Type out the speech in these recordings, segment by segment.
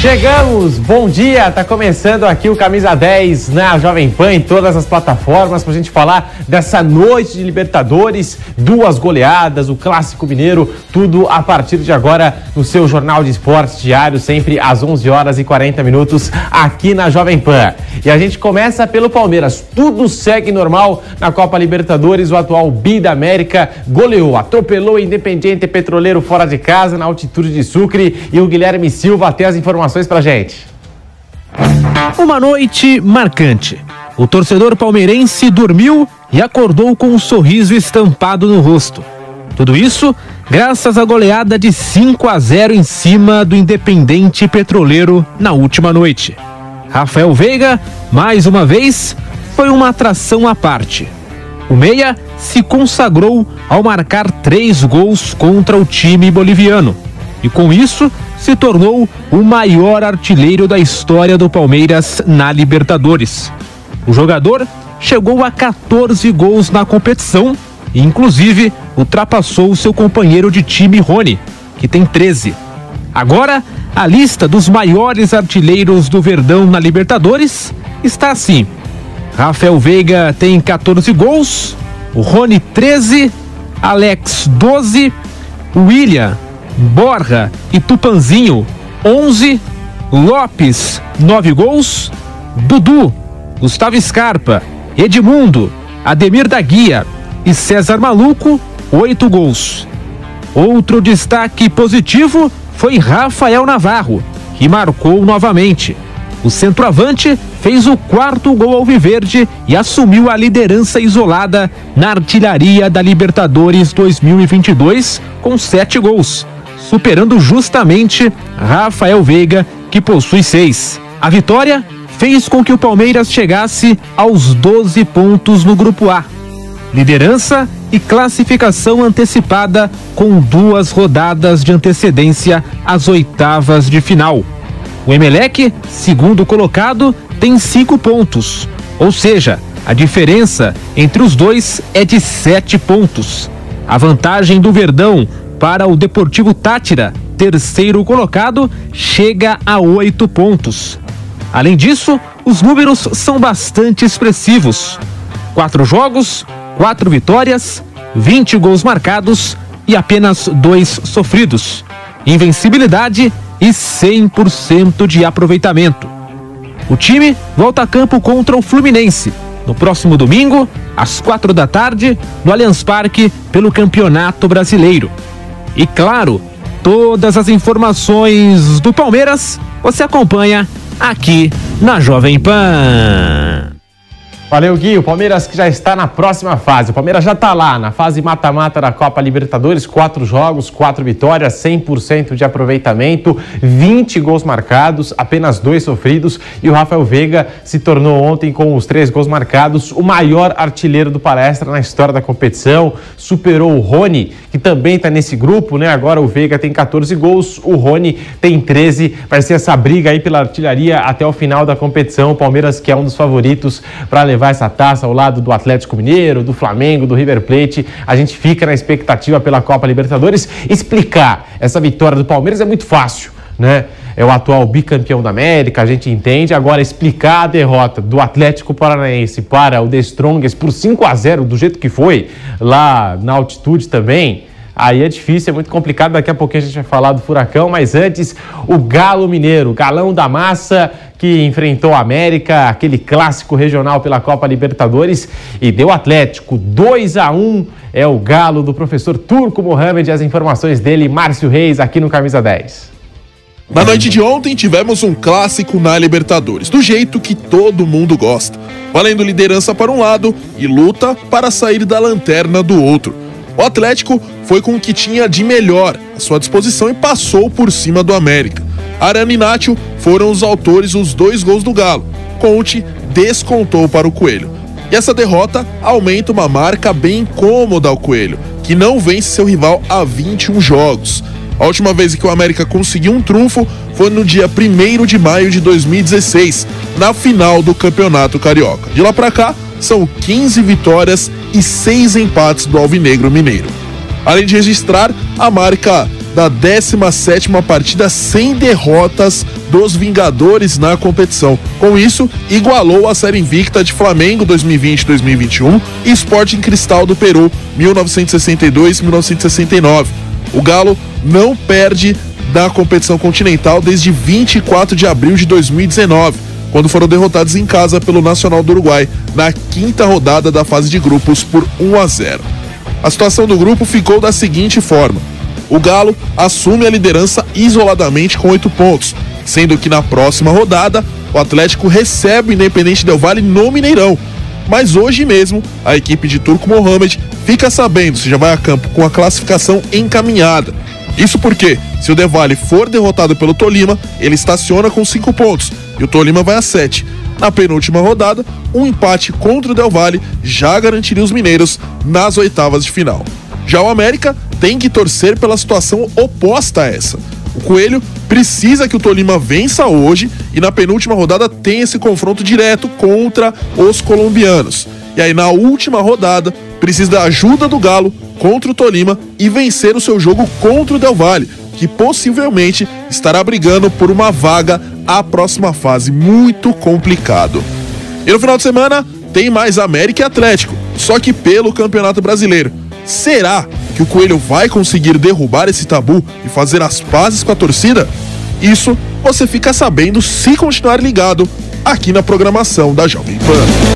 Chegamos, bom dia, tá começando aqui o Camisa 10 na Jovem Pan em todas as plataformas pra gente falar dessa noite de Libertadores, duas goleadas, o Clássico Mineiro, tudo a partir de agora no seu Jornal de Esportes diário, sempre às 11 horas e 40 minutos aqui na Jovem Pan. E a gente começa pelo Palmeiras, tudo segue normal na Copa Libertadores, o atual bi da América goleou, atropelou o Independiente Petroleiro fora de casa na altitude de Sucre e o Guilherme Silva tem as informações informações pra gente. Uma noite marcante. O torcedor palmeirense dormiu e acordou com um sorriso estampado no rosto. Tudo isso graças à goleada de 5 a 0 em cima do Independente Petroleiro na última noite. Rafael Veiga, mais uma vez, foi uma atração à parte. O Meia se consagrou ao marcar três gols contra o time boliviano e, com isso, se tornou o maior artilheiro da história do Palmeiras na Libertadores. O jogador chegou a 14 gols na competição e, inclusive, ultrapassou seu companheiro de time Rony, que tem 13. Agora, a lista dos maiores artilheiros do Verdão na Libertadores está assim: Rafael Veiga tem 14 gols, o Rony 13, Alex 12, William Borra e Tupanzinho, 11. Lopes, 9 gols. Dudu, Gustavo Scarpa, Edmundo, Ademir da Guia e César Maluco, 8 gols. Outro destaque positivo foi Rafael Navarro, que marcou novamente. O centroavante fez o quarto gol ao Viverde e assumiu a liderança isolada na artilharia da Libertadores 2022 com sete gols superando justamente Rafael Veiga, que possui seis. A vitória fez com que o Palmeiras chegasse aos 12 pontos no Grupo A. Liderança e classificação antecipada com duas rodadas de antecedência às oitavas de final. O Emelec, segundo colocado, tem cinco pontos, ou seja, a diferença entre os dois é de sete pontos. A vantagem do Verdão para o Deportivo Tátira, terceiro colocado, chega a oito pontos. Além disso, os números são bastante expressivos: quatro jogos, quatro vitórias, 20 gols marcados e apenas dois sofridos. Invencibilidade e 100% de aproveitamento. O time volta a campo contra o Fluminense no próximo domingo, às quatro da tarde, no Allianz Parque, pelo Campeonato Brasileiro. E claro, todas as informações do Palmeiras você acompanha aqui na Jovem Pan. Valeu, Gui. O Palmeiras que já está na próxima fase. O Palmeiras já está lá, na fase mata-mata da Copa Libertadores. Quatro jogos, quatro vitórias, 100% de aproveitamento, 20 gols marcados, apenas dois sofridos. E o Rafael Veiga se tornou ontem, com os três gols marcados, o maior artilheiro do palestra na história da competição. Superou o Rony, que também está nesse grupo, né? Agora o Veiga tem 14 gols, o Rony tem 13. Vai ser essa briga aí pela artilharia até o final da competição. O Palmeiras, que é um dos favoritos para levar levar essa taça ao lado do Atlético Mineiro, do Flamengo, do River Plate. A gente fica na expectativa pela Copa Libertadores. Explicar essa vitória do Palmeiras é muito fácil, né? É o atual bicampeão da América, a gente entende. Agora, explicar a derrota do Atlético Paranaense para o The Strongest por 5 a 0 do jeito que foi, lá na altitude também, Aí é difícil, é muito complicado. Daqui a pouquinho a gente vai falar do Furacão, mas antes, o Galo Mineiro, galão da massa, que enfrentou a América, aquele clássico regional pela Copa Libertadores e deu Atlético 2 a 1 é o Galo do professor Turco Mohamed. As informações dele, Márcio Reis, aqui no Camisa 10. Na noite de ontem tivemos um clássico na Libertadores, do jeito que todo mundo gosta, valendo liderança para um lado e luta para sair da lanterna do outro. O Atlético foi com o que tinha de melhor à sua disposição e passou por cima do América. Arana e Nacho foram os autores dos dois gols do Galo. Conte descontou para o Coelho. E essa derrota aumenta uma marca bem incômoda ao Coelho, que não vence seu rival há 21 jogos. A última vez que o América conseguiu um trunfo foi no dia 1 de maio de 2016, na final do Campeonato Carioca. De lá para cá, são 15 vitórias e 6 empates do Alvinegro Mineiro. Além de registrar a marca da 17ª partida sem derrotas dos Vingadores na competição. Com isso, igualou a série invicta de Flamengo 2020-2021 e Sporting Cristal do Peru 1962-1969. O Galo não perde da competição continental desde 24 de abril de 2019, quando foram derrotados em casa pelo Nacional do Uruguai na quinta rodada da fase de grupos por 1 a 0. A situação do grupo ficou da seguinte forma: o Galo assume a liderança isoladamente com oito pontos, sendo que na próxima rodada o Atlético recebe o Independente Del Vale no Mineirão. Mas hoje mesmo a equipe de Turco Mohamed fica sabendo se já vai a campo com a classificação encaminhada isso porque, se o Devale for derrotado pelo Tolima, ele estaciona com 5 pontos e o Tolima vai a 7. Na penúltima rodada, um empate contra o Del Valle já garantiria os mineiros nas oitavas de final. Já o América tem que torcer pela situação oposta a essa. O Coelho precisa que o Tolima vença hoje e na penúltima rodada tem esse confronto direto contra os colombianos. E aí na última rodada precisa da ajuda do Galo contra o Tolima e vencer o seu jogo contra o Del Valle, que possivelmente estará brigando por uma vaga à próxima fase. Muito complicado. E no final de semana tem mais América e Atlético, só que pelo Campeonato Brasileiro. Será que o Coelho vai conseguir derrubar esse tabu e fazer as pazes com a torcida? Isso você fica sabendo se continuar ligado aqui na programação da Jovem Pan.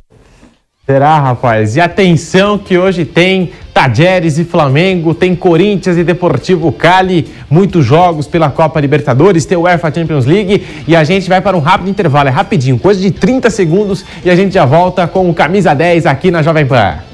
Será, rapaz? E atenção que hoje tem Tajeres e Flamengo, tem Corinthians e Deportivo Cali, muitos jogos pela Copa Libertadores, tem UEFA Champions League e a gente vai para um rápido intervalo, é rapidinho, coisa de 30 segundos e a gente já volta com o Camisa 10 aqui na Jovem Pan.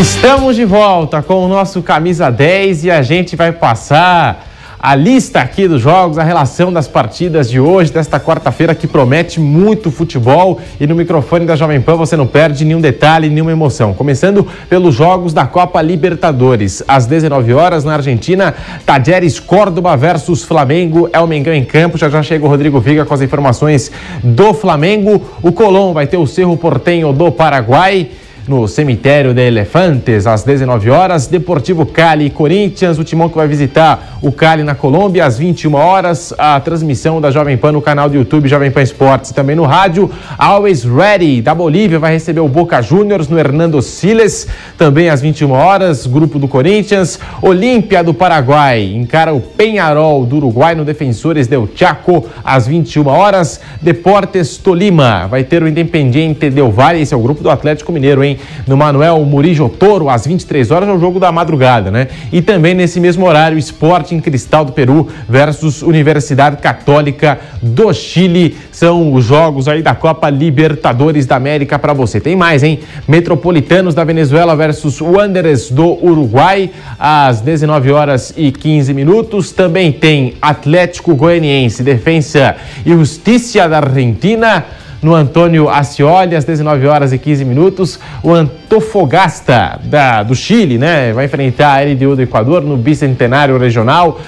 Estamos de volta com o nosso Camisa 10 e a gente vai passar a lista aqui dos jogos, a relação das partidas de hoje, desta quarta-feira, que promete muito futebol. E no microfone da Jovem Pan você não perde nenhum detalhe, nenhuma emoção. Começando pelos jogos da Copa Libertadores. Às 19 horas, na Argentina, Tajeres Córdoba versus Flamengo. É o Mengão em campo. Já já chega o Rodrigo Viga com as informações do Flamengo. O Colom vai ter o Cerro Portenho do Paraguai no cemitério de Elefantes, às 19 horas. Deportivo Cali e Corinthians, o timão que vai visitar o Cali na Colômbia, às 21 horas. A transmissão da Jovem Pan no canal do YouTube Jovem Pan Esportes e também no rádio. Always Ready, da Bolívia, vai receber o Boca Juniors no Hernando Siles, também às 21 horas. Grupo do Corinthians. Olímpia do Paraguai encara o Penharol do Uruguai no Defensores del Chaco, às 21 horas. Deportes Tolima vai ter o Independiente Del Valle, esse é o grupo do Atlético Mineiro, hein? No Manuel Murijo Toro, às 23 horas, é o jogo da madrugada, né? E também nesse mesmo horário, Esporte em Cristal do Peru versus Universidade Católica do Chile. São os jogos aí da Copa Libertadores da América para você. Tem mais, hein? Metropolitanos da Venezuela versus Wanderers do Uruguai, às 19 horas e 15 minutos. Também tem Atlético Goianiense, Defensa e Justiça da Argentina no Antônio Ascioli, às 19 horas e 15 minutos. O Antofagasta da, do Chile, né? Vai enfrentar a LDU do Equador no Bicentenário Regional.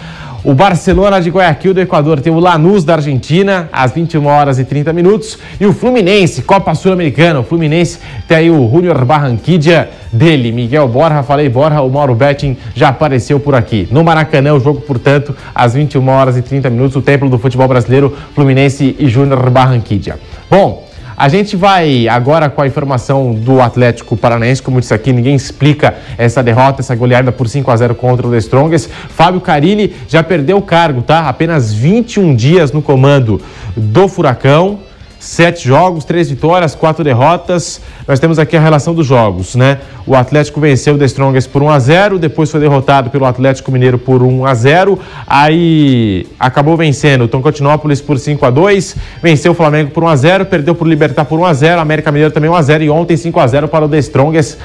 O Barcelona de Guayaquil do Equador tem o Lanús da Argentina às 21 horas e 30 minutos e o Fluminense, Copa Sul-Americana. O Fluminense tem aí o Junior Barranquilla dele, Miguel Borja, falei Borja, o Mauro Betting já apareceu por aqui. No Maracanã, o jogo, portanto, às 21 horas e 30 minutos, o templo do futebol brasileiro, Fluminense e Júnior Barranquilla. Bom, a gente vai agora com a informação do Atlético Paranaense, como disse aqui, ninguém explica essa derrota, essa goleada por 5 a 0 contra o The Strongest. Fábio Carilli já perdeu o cargo, tá? Apenas 21 dias no comando do Furacão. Sete jogos, três vitórias, quatro derrotas. Nós temos aqui a relação dos jogos, né? O Atlético venceu o The Strongest por 1 a 0 depois foi derrotado pelo Atlético Mineiro por 1 a 0 aí acabou vencendo o Toncotinópolis por 5 a 2 venceu o Flamengo por 1 a 0 perdeu por Libertar por 1 a 0 América Mineiro também 1 a 0 e ontem 5 a 0 para o The Strongest.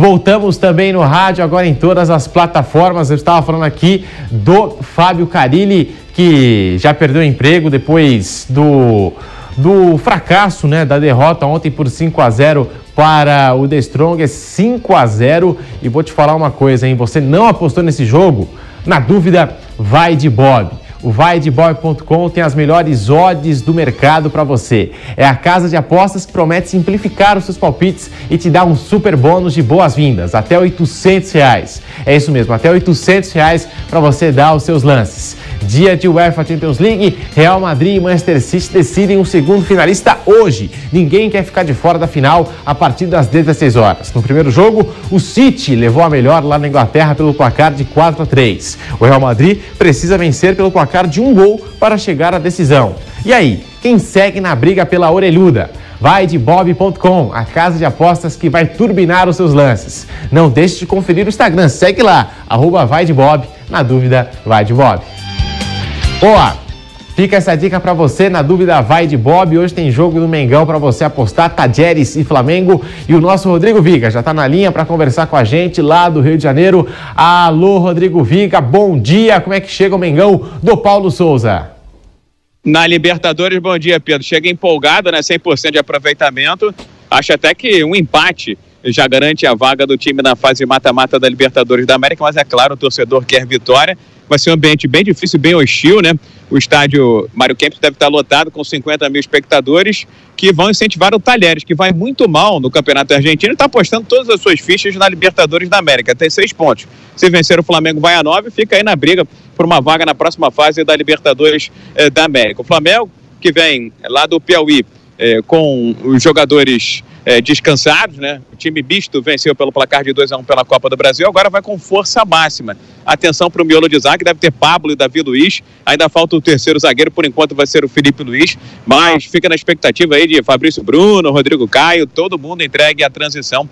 Voltamos também no rádio, agora em todas as plataformas. Eu estava falando aqui do Fábio Carilli, que já perdeu o emprego depois do do fracasso, né, da derrota ontem por 5 a 0 para o The Strong, é 5 a 0 e vou te falar uma coisa, hein, você não apostou nesse jogo? Na dúvida, vai de Bob. O vaideboy.com tem as melhores odds do mercado para você. É a casa de apostas que promete simplificar os seus palpites e te dar um super bônus de boas-vindas, até 800 reais. É isso mesmo, até 800 reais para você dar os seus lances. Dia de UEFA Champions League, Real Madrid e Manchester City decidem o segundo finalista hoje. Ninguém quer ficar de fora da final a partir das 16 horas. No primeiro jogo, o City levou a melhor lá na Inglaterra pelo placar de 4 a 3. O Real Madrid precisa vencer pelo placar de um gol para chegar à decisão. E aí, quem segue na briga pela orelhuda? Vai de bob.com, a casa de apostas que vai turbinar os seus lances. Não deixe de conferir o Instagram, segue lá, arroba vai de bob, na dúvida, vai de bob. Boa! Fica essa dica para você, na dúvida vai de Bob. Hoje tem jogo do Mengão para você apostar, Tajeres e Flamengo. E o nosso Rodrigo Viga já está na linha para conversar com a gente lá do Rio de Janeiro. Alô, Rodrigo Viga, bom dia. Como é que chega o Mengão do Paulo Souza? Na Libertadores, bom dia, Pedro. Chega empolgado, né? 100% de aproveitamento. Acho até que um empate já garante a vaga do time na fase mata-mata da Libertadores da América, mas é claro, o torcedor quer vitória vai ser um ambiente bem difícil, bem hostil, né? O estádio Mário Kempis deve estar lotado com 50 mil espectadores que vão incentivar o Talheres, que vai muito mal no Campeonato Argentino e está apostando todas as suas fichas na Libertadores da América. Tem seis pontos. Se vencer o Flamengo, vai a nove, fica aí na briga por uma vaga na próxima fase da Libertadores eh, da América. O Flamengo, que vem lá do Piauí, eh, com os jogadores é, descansados, né? O time misto venceu pelo placar de 2 a 1 pela Copa do Brasil, agora vai com força máxima. Atenção para o miolo de zague, deve ter Pablo e Davi Luiz. Ainda falta o terceiro zagueiro, por enquanto vai ser o Felipe Luiz, mas fica na expectativa aí de Fabrício Bruno, Rodrigo Caio, todo mundo entregue à transição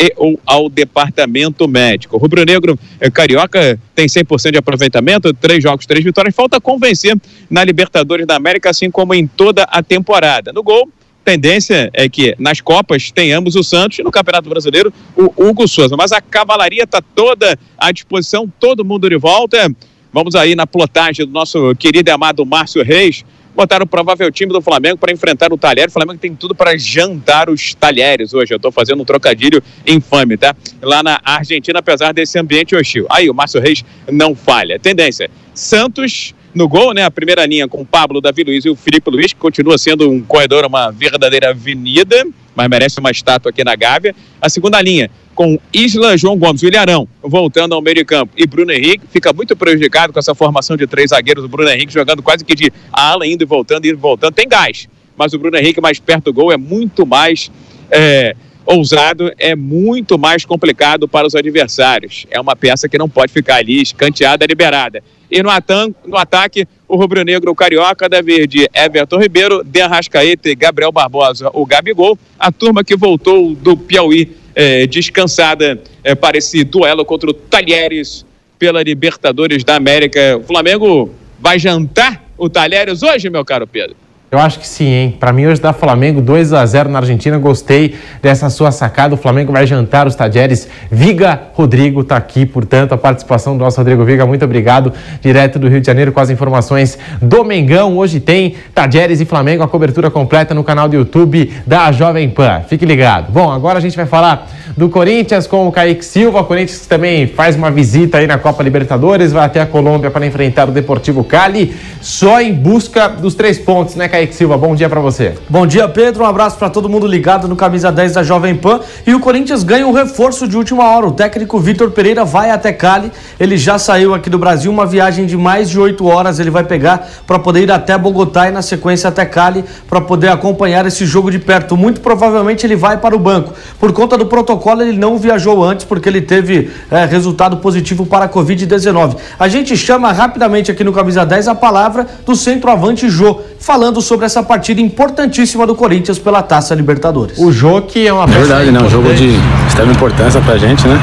e ou ao departamento médico. O Rubro Negro é, Carioca tem 100% de aproveitamento, três jogos, três vitórias. Falta convencer na Libertadores da América, assim como em toda a temporada. No gol, tendência é que nas Copas tenhamos o Santos e no Campeonato Brasileiro o Hugo Souza. Mas a cavalaria está toda à disposição, todo mundo de volta. Vamos aí na plotagem do nosso querido e amado Márcio Reis. Botaram o provável time do Flamengo para enfrentar o Talheres. O Flamengo tem tudo para jantar os Talheres hoje. Eu estou fazendo um trocadilho infame, tá? Lá na Argentina, apesar desse ambiente hostil. Aí o Márcio Reis não falha. Tendência: Santos no gol, né? A primeira linha com o Pablo, Davi Luiz e o Felipe Luiz, que continua sendo um corredor, uma verdadeira avenida, mas merece uma estátua aqui na Gávea. A segunda linha com Isla, João Gomes, Ilharão, voltando ao meio de campo, e Bruno Henrique, fica muito prejudicado com essa formação de três zagueiros, o Bruno Henrique jogando quase que de ala, indo e voltando, indo e voltando, tem gás, mas o Bruno Henrique mais perto do gol é muito mais é, ousado, é muito mais complicado para os adversários, é uma peça que não pode ficar ali escanteada, liberada. E no, atan, no ataque, o rubro-negro carioca deve ir de Everton Ribeiro, De Arrascaeta e Gabriel Barbosa, o Gabigol. A turma que voltou do Piauí eh, descansada eh, para esse duelo contra o Talheres pela Libertadores da América. O Flamengo vai jantar o Talheres hoje, meu caro Pedro? Eu acho que sim, hein? Para mim hoje dá Flamengo 2 a 0 na Argentina. Gostei dessa sua sacada. O Flamengo vai jantar os Tadieres. Viga Rodrigo tá aqui, portanto, a participação do nosso Rodrigo Viga. Muito obrigado. Direto do Rio de Janeiro com as informações do Mengão. Hoje tem Tadieres e Flamengo, a cobertura completa no canal do YouTube da Jovem Pan. Fique ligado. Bom, agora a gente vai falar do Corinthians com o Kaique Silva. O Corinthians também faz uma visita aí na Copa Libertadores, vai até a Colômbia para enfrentar o Deportivo Cali, só em busca dos três pontos, né, Kaique Silva? Bom dia para você. Bom dia, Pedro. Um abraço para todo mundo ligado no Camisa 10 da Jovem Pan. E o Corinthians ganha um reforço de última hora. O técnico Vitor Pereira vai até Cali. Ele já saiu aqui do Brasil, uma viagem de mais de oito horas. Ele vai pegar para poder ir até Bogotá e, na sequência, até Cali para poder acompanhar esse jogo de perto. Muito provavelmente ele vai para o banco. Por conta do protocolo, ele não viajou antes porque ele teve é, resultado positivo para a Covid-19. A gente chama rapidamente aqui no Camisa 10 a palavra do centroavante Jô, falando sobre essa partida importantíssima do Corinthians pela Taça Libertadores. O Jô que é uma É verdade, né? Um jogo de extrema importância pra gente, né?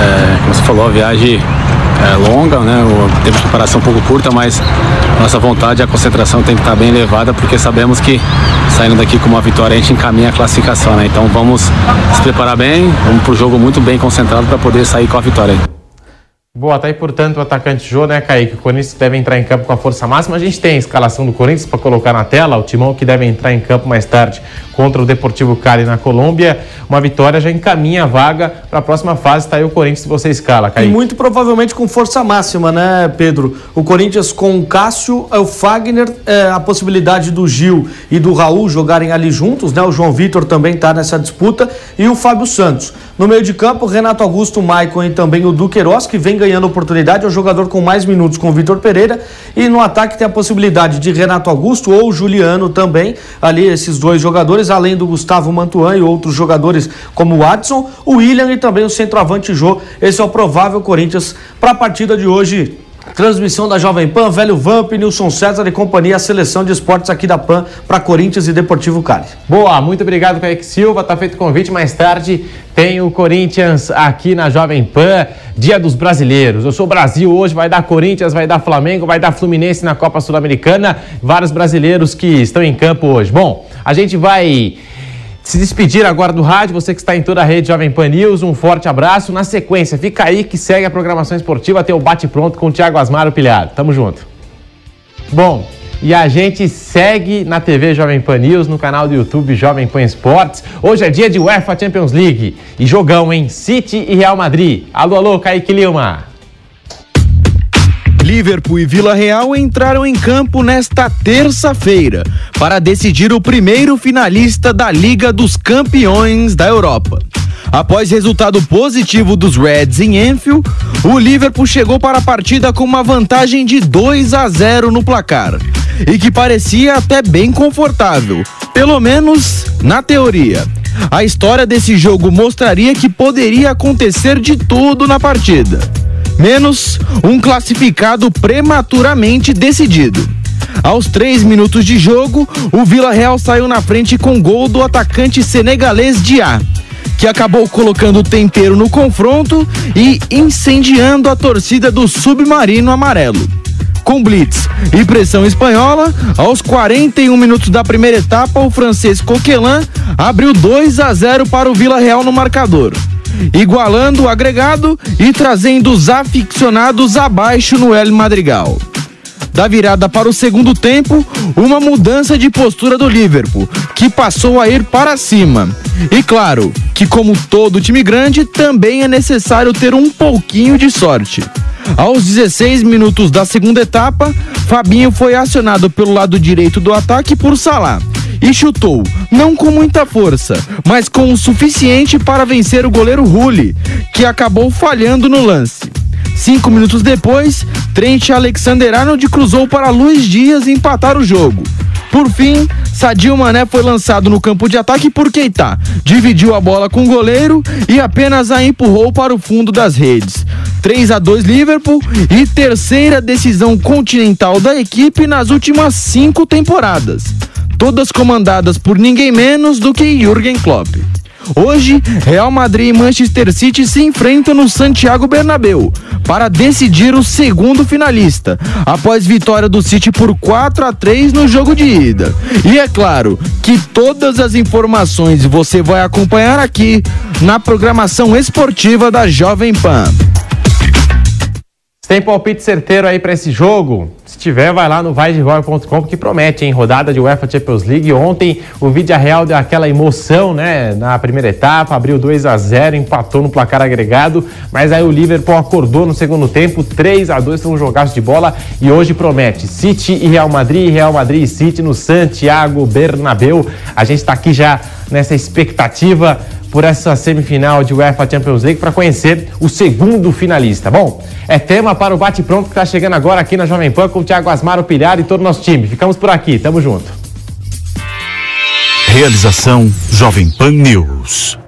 É, como você falou, a viagem é longa, né? O tempo de preparação um pouco curta, mas nossa vontade e a concentração tem que estar bem elevada, porque sabemos que saindo daqui com uma vitória a gente encaminha a classificação, né? Então vamos se preparar bem, vamos pro jogo muito bem concentrado para poder sair com a vitória. Boa, tá aí, portanto, o atacante Jô, né, Kaique? O Corinthians deve entrar em campo com a força máxima. A gente tem a escalação do Corinthians para colocar na tela, o timão que deve entrar em campo mais tarde contra o Deportivo Cali na Colômbia. Uma vitória já encaminha a vaga para a próxima fase. Tá aí o Corinthians se você escala, E Kaique. muito provavelmente com força máxima, né, Pedro? O Corinthians com o Cássio, o Fagner, é, a possibilidade do Gil e do Raul jogarem ali juntos, né? O João Vitor também está nessa disputa e o Fábio Santos. No meio de campo, Renato Augusto, Maicon e também o Duqueiroz, que vem ganhando oportunidade, é o jogador com mais minutos com o Vitor Pereira. E no ataque tem a possibilidade de Renato Augusto ou Juliano também, ali esses dois jogadores, além do Gustavo Mantuan e outros jogadores como o Watson, o William e também o centroavante Jô. Esse é o provável Corinthians para a partida de hoje. Transmissão da Jovem Pan, Velho Vamp, Nilson César e companhia, a seleção de esportes aqui da Pan para Corinthians e Deportivo Cali. Boa, muito obrigado, Kaique Silva. Tá feito o convite. Mais tarde tem o Corinthians aqui na Jovem Pan, Dia dos Brasileiros. Eu sou Brasil hoje, vai dar Corinthians, vai dar Flamengo, vai dar Fluminense na Copa Sul-Americana. Vários brasileiros que estão em campo hoje. Bom, a gente vai se despedir agora do rádio, você que está em toda a rede Jovem Pan News, um forte abraço. Na sequência, fica aí que segue a programação esportiva, tem o bate-pronto com o Thiago Asmaro Pilhado. Tamo junto. Bom, e a gente segue na TV Jovem Pan News, no canal do YouTube Jovem Pan Esportes. Hoje é dia de UEFA Champions League e jogão, hein? City e Real Madrid. Alô, alô, Kaique Lima. Liverpool e Vila Real entraram em campo nesta terça-feira para decidir o primeiro finalista da Liga dos Campeões da Europa. Após resultado positivo dos Reds em Enfield, o Liverpool chegou para a partida com uma vantagem de 2 a 0 no placar e que parecia até bem confortável, pelo menos na teoria. A história desse jogo mostraria que poderia acontecer de tudo na partida menos um classificado prematuramente decidido. Aos três minutos de jogo, o Vila Real saiu na frente com gol do atacante senegalês Diá, que acabou colocando tempero no confronto e incendiando a torcida do Submarino Amarelo. Com blitz e pressão espanhola, aos 41 minutos da primeira etapa, o francês Coquelin abriu 2 a 0 para o Vila Real no marcador igualando o agregado e trazendo os aficionados abaixo no El Madrigal. Da virada para o segundo tempo, uma mudança de postura do Liverpool, que passou a ir para cima. E claro, que como todo time grande, também é necessário ter um pouquinho de sorte. Aos 16 minutos da segunda etapa, Fabinho foi acionado pelo lado direito do ataque por Salah e chutou, não com muita força, mas com o suficiente para vencer o goleiro Rulli, que acabou falhando no lance. Cinco minutos depois, Trent Alexander-Arnold cruzou para Luiz Dias empatar o jogo. Por fim, Sadio Mané foi lançado no campo de ataque por Keita, dividiu a bola com o goleiro e apenas a empurrou para o fundo das redes. 3 a 2 Liverpool e terceira decisão continental da equipe nas últimas cinco temporadas todas comandadas por ninguém menos do que Jürgen Klopp. Hoje, Real Madrid e Manchester City se enfrentam no Santiago Bernabéu para decidir o segundo finalista, após vitória do City por 4 a 3 no jogo de ida. E é claro que todas as informações você vai acompanhar aqui na programação esportiva da Jovem Pan. Tem palpite certeiro aí para esse jogo? Se tiver, vai lá no vaidevor.com que promete, hein? Rodada de UEFA Champions League. Ontem o Vídea Real deu aquela emoção, né? Na primeira etapa, abriu 2 a 0 empatou no placar agregado, mas aí o Liverpool acordou no segundo tempo, 3 a 2 foi um jogaço de bola e hoje promete. City e Real Madrid, Real Madrid e City no Santiago Bernabéu. A gente está aqui já nessa expectativa por essa semifinal de UEFA Champions League para conhecer o segundo finalista. Bom, é tema para o bate-pronto que está chegando agora aqui na Jovem Pan com o Thiago Asmaro Pilhar e todo o nosso time. Ficamos por aqui, tamo junto. Realização Jovem Pan News.